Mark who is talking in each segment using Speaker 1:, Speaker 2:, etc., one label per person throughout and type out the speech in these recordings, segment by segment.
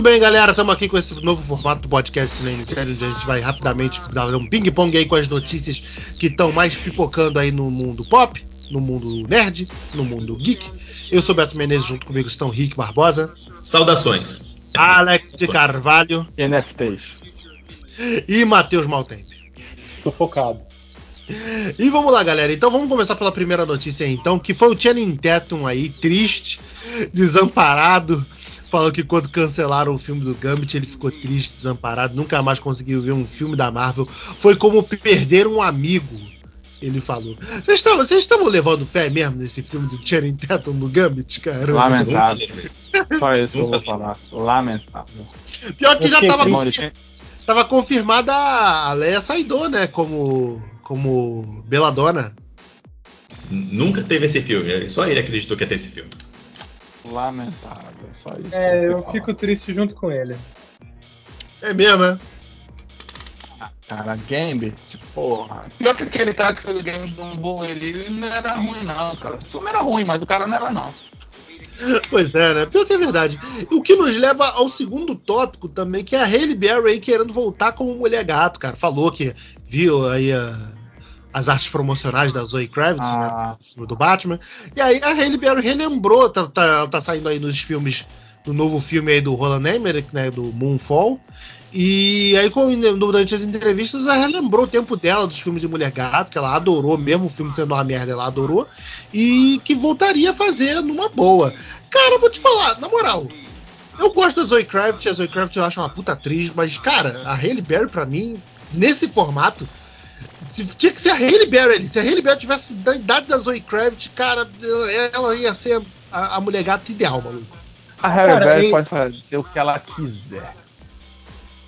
Speaker 1: Muito bem, galera, estamos aqui com esse novo formato do podcast Cinema Série, onde a gente vai rapidamente dar um ping-pong aí com as notícias que estão mais pipocando aí no mundo pop, no mundo nerd, no mundo geek. Eu sou Beto Menezes, junto comigo estão Rick Barbosa.
Speaker 2: Saudações.
Speaker 1: Alex de Carvalho.
Speaker 3: NFTs.
Speaker 1: E Matheus Maltempe.
Speaker 4: Sufocado.
Speaker 1: E vamos lá, galera. Então vamos começar pela primeira notícia aí, então, que foi o Channing Tatum aí, triste, desamparado. Falou que quando cancelaram o filme do Gambit, ele ficou triste, desamparado, nunca mais conseguiu ver um filme da Marvel. Foi como perder um amigo, ele falou. Vocês estavam, levando fé mesmo nesse filme do Channing Tatum no Gambit, cara?
Speaker 3: Lamentável. Só isso que eu vou falar. Lamentável.
Speaker 1: Pior que já tava, tava confirmada a Leia Saidor, né? Como, como Beladona.
Speaker 2: Nunca teve esse filme. Só ele acreditou que ia ter esse filme.
Speaker 3: Lamentável. Só isso.
Speaker 4: É, eu fico triste junto com ele.
Speaker 1: É mesmo, né?
Speaker 3: falar. Cara, Gambit, porra. Pior que aquele cara que fez o Gambit do ele não era ruim, não, cara. O filme era ruim, mas o cara não era, não.
Speaker 1: Pois é, né? Pior que é verdade. O que nos leva ao segundo tópico também, que é a Hailey Berry aí querendo voltar como mulher gato, cara. Falou que viu aí a- as artes promocionais da Zoe Kravitz,
Speaker 3: Ah.
Speaker 1: né? do do Batman. E aí a Hailey Berry relembrou, tá, tá, ela tá saindo aí nos filmes, no novo filme aí do Roland Emmerich, né? Do Moonfall. E aí, durante as entrevistas, ela relembrou o tempo dela dos filmes de Mulher Gato, que ela adorou, mesmo o filme sendo uma merda, ela adorou, e que voltaria a fazer numa boa. Cara, eu vou te falar, na moral, eu gosto da Zoe Kravitz, a Zoe Kravitz eu acho uma puta atriz, mas, cara, a Hailey Berry, pra mim, nesse formato, se- tinha que ser a Hailey Berry ali. Se a Hailey Berry tivesse da idade da Zoe Kravitz, cara, ela ia ser a, a mulher gata ideal, maluco.
Speaker 3: A Harry Berry pode fazer o que ela quiser.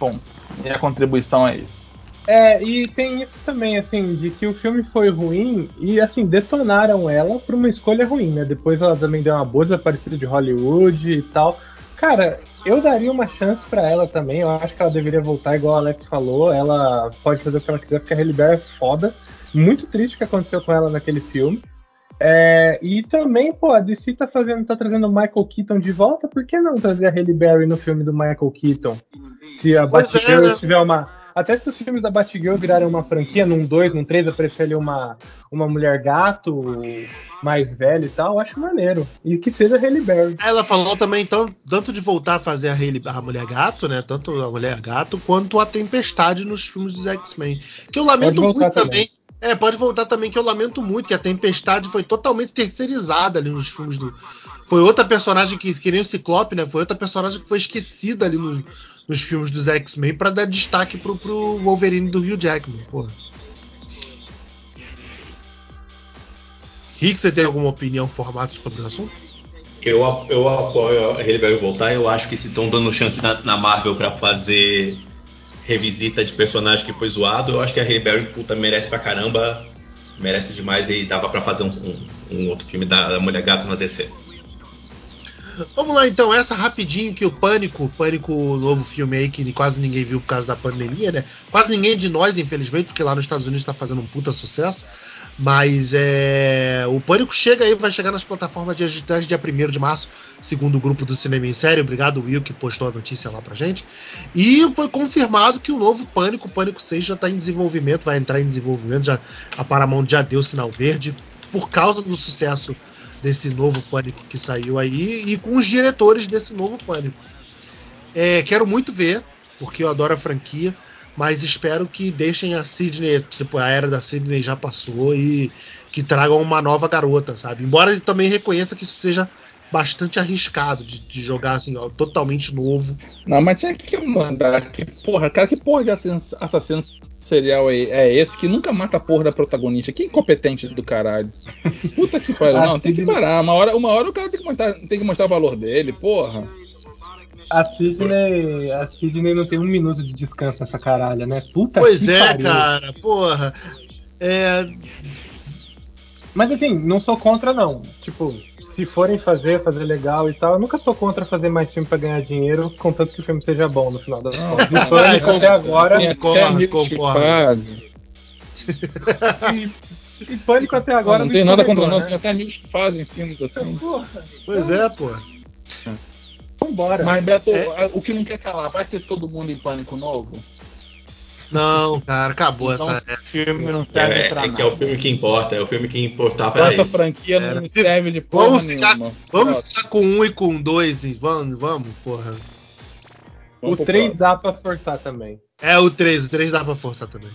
Speaker 3: Bom, minha contribuição é isso.
Speaker 4: É, e tem isso também, assim, de que o filme foi ruim e, assim, detonaram ela por uma escolha ruim, né? Depois ela também deu uma boa desaparecida de Hollywood e tal. Cara, eu daria uma chance pra ela também. Eu acho que ela deveria voltar, igual o Alex falou. Ela pode fazer o que ela quiser, porque a Halle Berry é foda. Muito triste o que aconteceu com ela naquele filme. É, e também, pô, a DC tá, fazendo, tá trazendo o Michael Keaton de volta. Por que não trazer a Halle Berry no filme do Michael Keaton? Se a
Speaker 1: é,
Speaker 4: Batgirl
Speaker 1: né?
Speaker 4: tiver uma. Até se os filmes da Batgirl virarem uma franquia, num 2, num 3, aparecer ali uma, uma mulher gato mais velha e tal, eu acho maneiro. E que seja a Halle Berry.
Speaker 1: Ela falou também, então, tanto de voltar a fazer a, Hailey, a Mulher Gato, né? Tanto a Mulher Gato, quanto a Tempestade nos filmes dos X-Men. Que eu lamento muito também.
Speaker 4: também.
Speaker 1: É, pode voltar também, que eu lamento muito que a Tempestade foi totalmente terceirizada ali nos filmes do. Foi outra personagem que, que nem o Ciclope, né? Foi outra personagem que foi esquecida ali no- nos filmes dos X-Men pra dar destaque pro, pro Wolverine do Hugh Jackman, porra. Rick, você tem alguma opinião formada sobre o assunto?
Speaker 2: Eu, eu apoio Hailey Berry voltar. Eu acho que se estão dando chance na, na Marvel pra fazer revisita de personagem que foi zoado, eu acho que a Hailey Berry puta, merece pra caramba. Merece demais e dava pra fazer um, um- um outro filme da, da Mulher Gato na DC.
Speaker 1: Vamos lá então, essa rapidinho que o Pânico, o Pânico, novo filme aí que quase ninguém viu por causa da pandemia, né? Quase ninguém de nós, infelizmente, porque lá nos Estados Unidos tá fazendo um puta sucesso. Mas é. O Pânico chega aí, vai chegar nas plataformas digitais dia 1 de março, segundo o grupo do Cinema em Série. Obrigado, Will, que postou a notícia lá pra gente. E foi confirmado que o novo Pânico, o Pânico 6, já tá em desenvolvimento, vai entrar em desenvolvimento. Já, a Paramount já deu sinal verde. Por causa do sucesso desse novo Pânico que saiu aí e com os diretores desse novo Pânico. É, quero muito ver, porque eu adoro a franquia, mas espero que deixem a Sidney, tipo, a era da Sidney já passou e que tragam uma nova garota, sabe? Embora ele também reconheça que isso seja bastante arriscado de, de jogar assim, ó, totalmente novo.
Speaker 3: Não, mas tinha que mandar. Que porra, cara, que porra de assassino, assassino serial é, é esse que nunca mata a porra da protagonista? Que incompetente do caralho. Puta que pariu. Não, tem que parar. Uma hora, uma hora o cara tem que, mostrar, tem que mostrar o valor dele, porra.
Speaker 4: A Sidney, a Sidney não tem um minuto de descanso nessa caralha, né? Puta
Speaker 1: pois
Speaker 4: que
Speaker 1: é,
Speaker 4: pariu.
Speaker 1: cara, porra. É,
Speaker 4: Mas assim, não sou contra não. Tipo, se forem fazer, fazer legal e tal, eu nunca sou contra fazer mais filme pra ganhar dinheiro, contanto que o filme seja bom no final das contas. E Pânico
Speaker 1: é,
Speaker 4: até agora.
Speaker 1: Concordo, concordo.
Speaker 3: fazem.
Speaker 4: E Pânico até agora.
Speaker 3: não tem nada contra
Speaker 4: escorregou,
Speaker 3: nós,
Speaker 4: né?
Speaker 3: tem até amigos que fazem filmes assim.
Speaker 4: Porra.
Speaker 1: pois é, porra.
Speaker 4: Vambora.
Speaker 3: Mas, Beto,
Speaker 1: É.
Speaker 3: o que não quer calar, vai ter todo mundo em pânico novo?
Speaker 1: Não, cara, acabou
Speaker 4: Então,
Speaker 1: essa.
Speaker 4: o filme não
Speaker 2: É,
Speaker 4: serve
Speaker 2: é,
Speaker 4: pra
Speaker 2: é que é o
Speaker 4: nada.
Speaker 2: filme que importa, é o filme que importava era
Speaker 3: Essa
Speaker 2: esse.
Speaker 3: franquia
Speaker 1: Era.
Speaker 3: não serve de porra
Speaker 1: Vamos ficar-
Speaker 3: nenhuma.
Speaker 1: Vamos ficar com um e com dois, hein? Vamos, vamos, porra.
Speaker 3: Vamos
Speaker 4: O
Speaker 3: pro
Speaker 4: 3
Speaker 3: próximo.
Speaker 4: dá pra forçar também.
Speaker 1: É o 3, o 3 dá pra forçar também.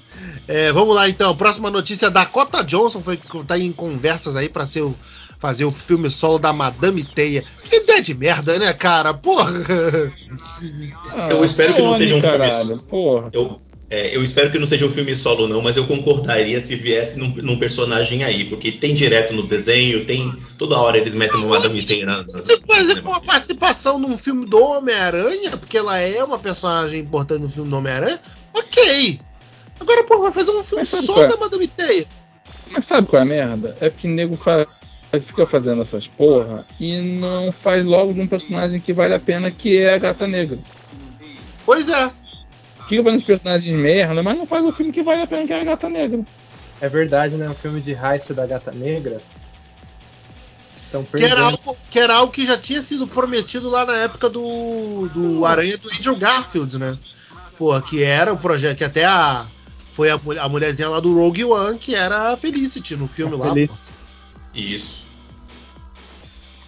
Speaker 1: É, vamos lá então, próxima notícia: Dakota Johnson foi, tá em conversas aí pra ser o- fazer o filme solo da Madame Teia. Que ideia de merda, né, cara? Porra!
Speaker 3: Ah,
Speaker 2: Eu espero que não
Speaker 3: Sony,
Speaker 2: seja um filme
Speaker 3: caralho, Porra.
Speaker 2: Eu, é, eu espero que não seja um filme solo, não, mas eu concordaria se viesse num, num personagem aí, porque tem direto no desenho, tem. Toda hora eles metem uma Madame Teia na.
Speaker 1: Se fazer com uma participação num filme do Homem-Aranha, porque ela é uma personagem importante no filme do Homem-Aranha, ok. Agora, pô, vai fazer um filme só
Speaker 3: é?
Speaker 1: da Madame Teia.
Speaker 3: Mas sabe qual é a merda? É que o nego fa- fica fazendo essas porra e não faz logo de um personagem que vale a pena, que é a Gata Negra.
Speaker 1: Pois é.
Speaker 3: Fica fazendo os personagens merda, mas não faz o filme que vale a pena, que é a Gata Negra.
Speaker 4: É verdade, né? Um filme de heist da Gata Negra.
Speaker 1: Que era, algo, que era algo que já tinha sido prometido lá na época do, do Aranha do Andrew Garfield, né? Pô, que era o projeto, que até a. Foi a, a mulherzinha lá do Rogue One, que era a Felicity no filme
Speaker 4: A
Speaker 1: lá.
Speaker 2: Isso.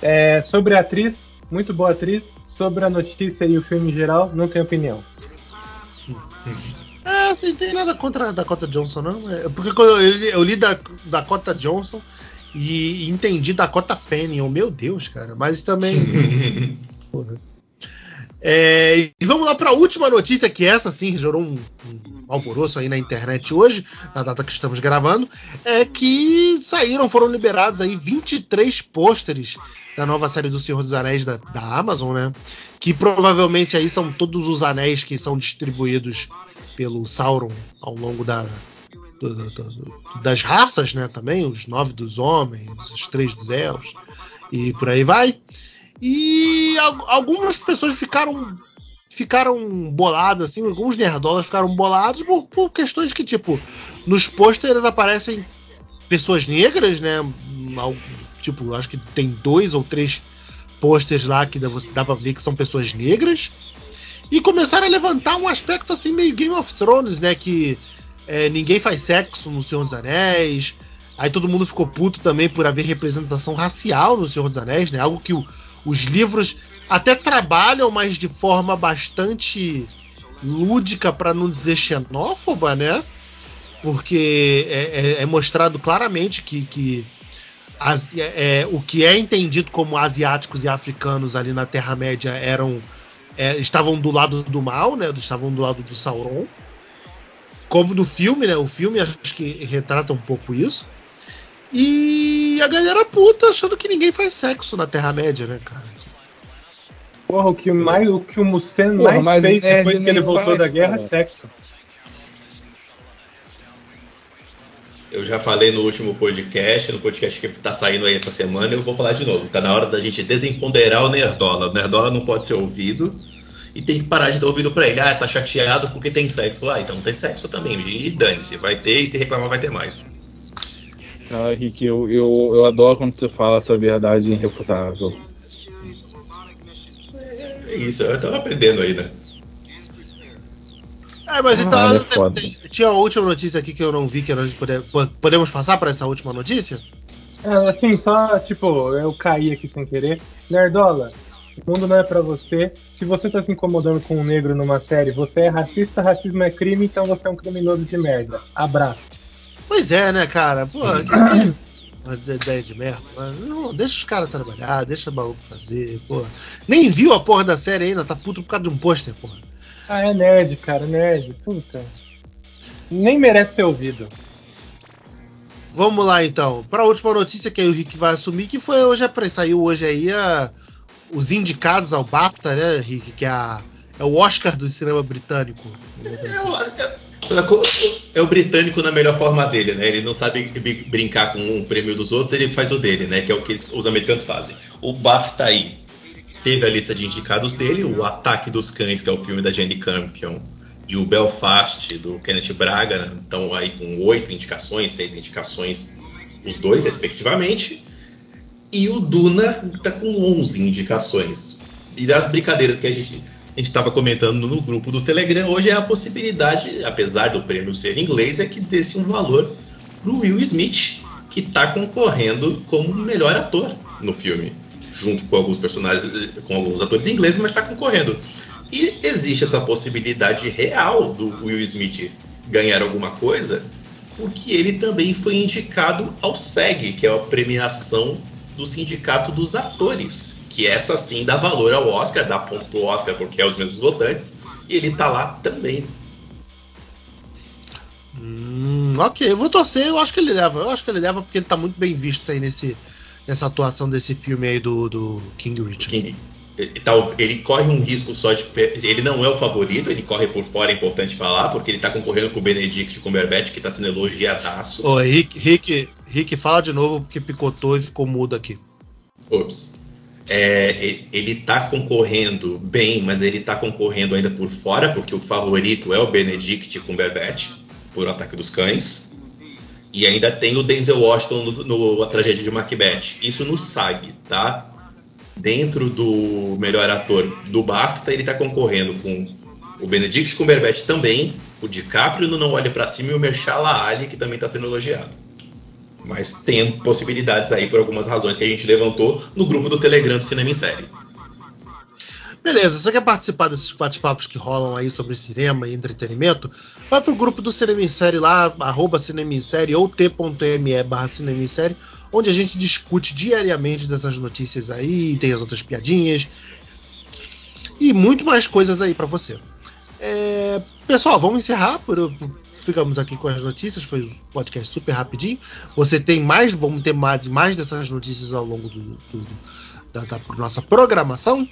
Speaker 4: É, sobre a atriz, muito boa atriz. Sobre a notícia e o filme em geral, não tenho opinião.
Speaker 1: É, assim, tem nada contra a Dakota Johnson, não. É, porque quando eu, li- eu li da Dakota Johnson e entendi Dakota Fanning. Oh, meu Deus, cara. Mas também. É, e vamos lá para a última notícia, que essa sim gerou um, um alvoroço aí na internet hoje, na data que estamos gravando, é que saíram, foram liberados aí 23 pôsteres da nova série do Senhor dos Anéis da, da Amazon, né? Que provavelmente aí são todos os anéis que são distribuídos pelo Sauron ao longo da, das raças, né? Também, os nove dos homens, os três dos elfos, e por aí vai. E al- algumas pessoas ficaram ficaram boladas, assim, alguns nerdolas ficaram bolados por, por questões que, tipo, nos pôsteres aparecem pessoas negras, né? Tipo, acho que tem dois ou três pôsteres lá que dá, dá pra ver que são pessoas negras. E começaram a levantar um aspecto assim meio Game of Thrones, né? Que é, ninguém faz sexo no Senhor dos Anéis. Aí todo mundo ficou puto também por haver representação racial no Senhor dos Anéis, né? Algo que o- os livros até trabalham, mas de forma bastante lúdica, para não dizer xenófoba, né? Porque é, é- é mostrado claramente que, que as- é- é, o que é entendido como asiáticos e africanos ali na Terra-média eram é, estavam do lado do mal, né? Estavam do lado do Sauron. Como no filme, né? O filme acho que retrata um pouco isso. E a galera puta achando que ninguém faz sexo na Terra-média, né, cara?
Speaker 4: Porra, o que, mais, o, que o Musen
Speaker 3: Porra,
Speaker 4: mais
Speaker 3: mas
Speaker 4: fez
Speaker 3: nerd
Speaker 4: depois que ele voltou
Speaker 3: faz,
Speaker 4: da guerra
Speaker 3: cara.
Speaker 4: é sexo.
Speaker 2: Eu já falei no último podcast, no podcast que tá saindo aí essa semana, eu vou falar de novo. Tá na hora da gente desempoderar o Nerdola. O Nerdola não pode ser ouvido e tem que parar de dar ouvido pra ele. Ah, tá chateado porque tem sexo lá. Então tem sexo também. E dane-se, vai ter e se reclamar vai ter mais.
Speaker 3: Cara, Rick, eu, eu, eu adoro quando você fala essa verdade irrefutável.
Speaker 2: É isso, eu tava aprendendo aí, né?
Speaker 1: É, mas então
Speaker 3: Caralho, é
Speaker 1: tinha uma última notícia aqui que eu não vi, que nós pode- po- podemos passar para essa última notícia?
Speaker 4: É, assim, só, tipo, eu caí aqui sem querer. Nerdola, o mundo não é pra você. Se você tá se incomodando com um negro numa série, você é racista, racismo é crime, então você é um criminoso de merda. Abraço.
Speaker 1: Pois é, né, cara? Pô, que, que- uma ideia de merda. Mas, não, deixa os caras trabalhar, deixa o maluco fazer, pô. Nem viu a porra da série ainda, tá puto por causa de um pôster, porra.
Speaker 4: Ah, é nerd, cara, nerd. Puta. Nem merece ser ouvido.
Speaker 1: Vamos lá então. Para a última notícia que aí o Rick vai assumir, que foi hoje, a- saiu hoje aí a- os indicados ao BAFTA, né, Rick? Que é, a- é o Oscar do cinema britânico.
Speaker 2: É o, é- o britânico na melhor forma dele, né? Ele não sabe bri- brincar com um prêmio dos outros, ele faz o dele, né? Que é o que os americanos fazem. O BAFTA aí teve a lista de indicados dele, o Ataque dos Cães, que é o filme da Jane Campion, e o Belfast, do Kenneth Braga, né? estão aí com oito indicações, seis indicações, os dois, respectivamente. E o Duna está com 11 indicações. E das brincadeiras que a gente a gente estava comentando no grupo do Telegram hoje é a possibilidade, apesar do prêmio ser inglês, é que desse um valor para o Will Smith, que está concorrendo como melhor ator no filme, junto com alguns personagens, com alguns atores ingleses, mas está concorrendo. E existe essa possibilidade real do Will Smith ganhar alguma coisa, porque ele também foi indicado ao SEG, que é a premiação do Sindicato dos Atores, que essa sim dá valor ao Oscar, dá ponto pro Oscar porque é os mesmos votantes, e ele tá lá também.
Speaker 1: Hum, ok, eu vou torcer, eu acho que ele leva. Eu acho que ele leva porque ele tá muito bem visto aí nesse, nessa atuação desse filme aí do, do King Richard. King.
Speaker 2: Ele corre um risco só de. Ele não é o favorito, ele corre por fora, é importante falar, porque ele tá concorrendo com o Benedict Cumberbatch, que tá sendo elogiadaço.
Speaker 1: Ô, Rick, Rick, Rick, fala de novo porque picotou e ficou mudo aqui.
Speaker 2: Ops. É, ele está concorrendo bem, mas ele está concorrendo ainda por fora, porque o favorito é o Benedict Cumberbatch, por Ataque dos Cães. E ainda tem o Denzel Washington no, no A Tragédia de Macbeth. Isso no SAG, tá? Dentro do melhor ator do BAFTA, ele está concorrendo com o Benedict Cumberbatch também, o DiCaprio no Não Olhe para Cima e o Mahershala Ali, que também está sendo elogiado. Mas tem possibilidades aí por algumas razões que a gente levantou no grupo do Telegram do Cinema em Série.
Speaker 1: Beleza, você quer participar desses bate-papos que rolam aí sobre cinema e entretenimento? Vai pro grupo do Cinema em Série lá, arroba Cinema em Série ou t.me barra Cinema em Série, onde a gente discute diariamente dessas notícias aí, tem as outras piadinhas e muito mais coisas aí para você. É, pessoal, vamos encerrar por, por ficamos aqui com as notícias, foi um podcast super rapidinho. Você tem mais, vamos ter mais, mais dessas notícias ao longo do, do da, da nossa programação.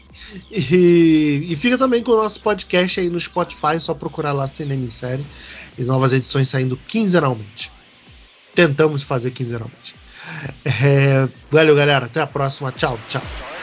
Speaker 1: E, e, fica também com o nosso podcast aí no Spotify, só procurar lá Cinema em Série e novas edições saindo quinzenalmente. Tentamos fazer quinzenalmente. É, valeu, galera. Até a próxima. Tchau, tchau.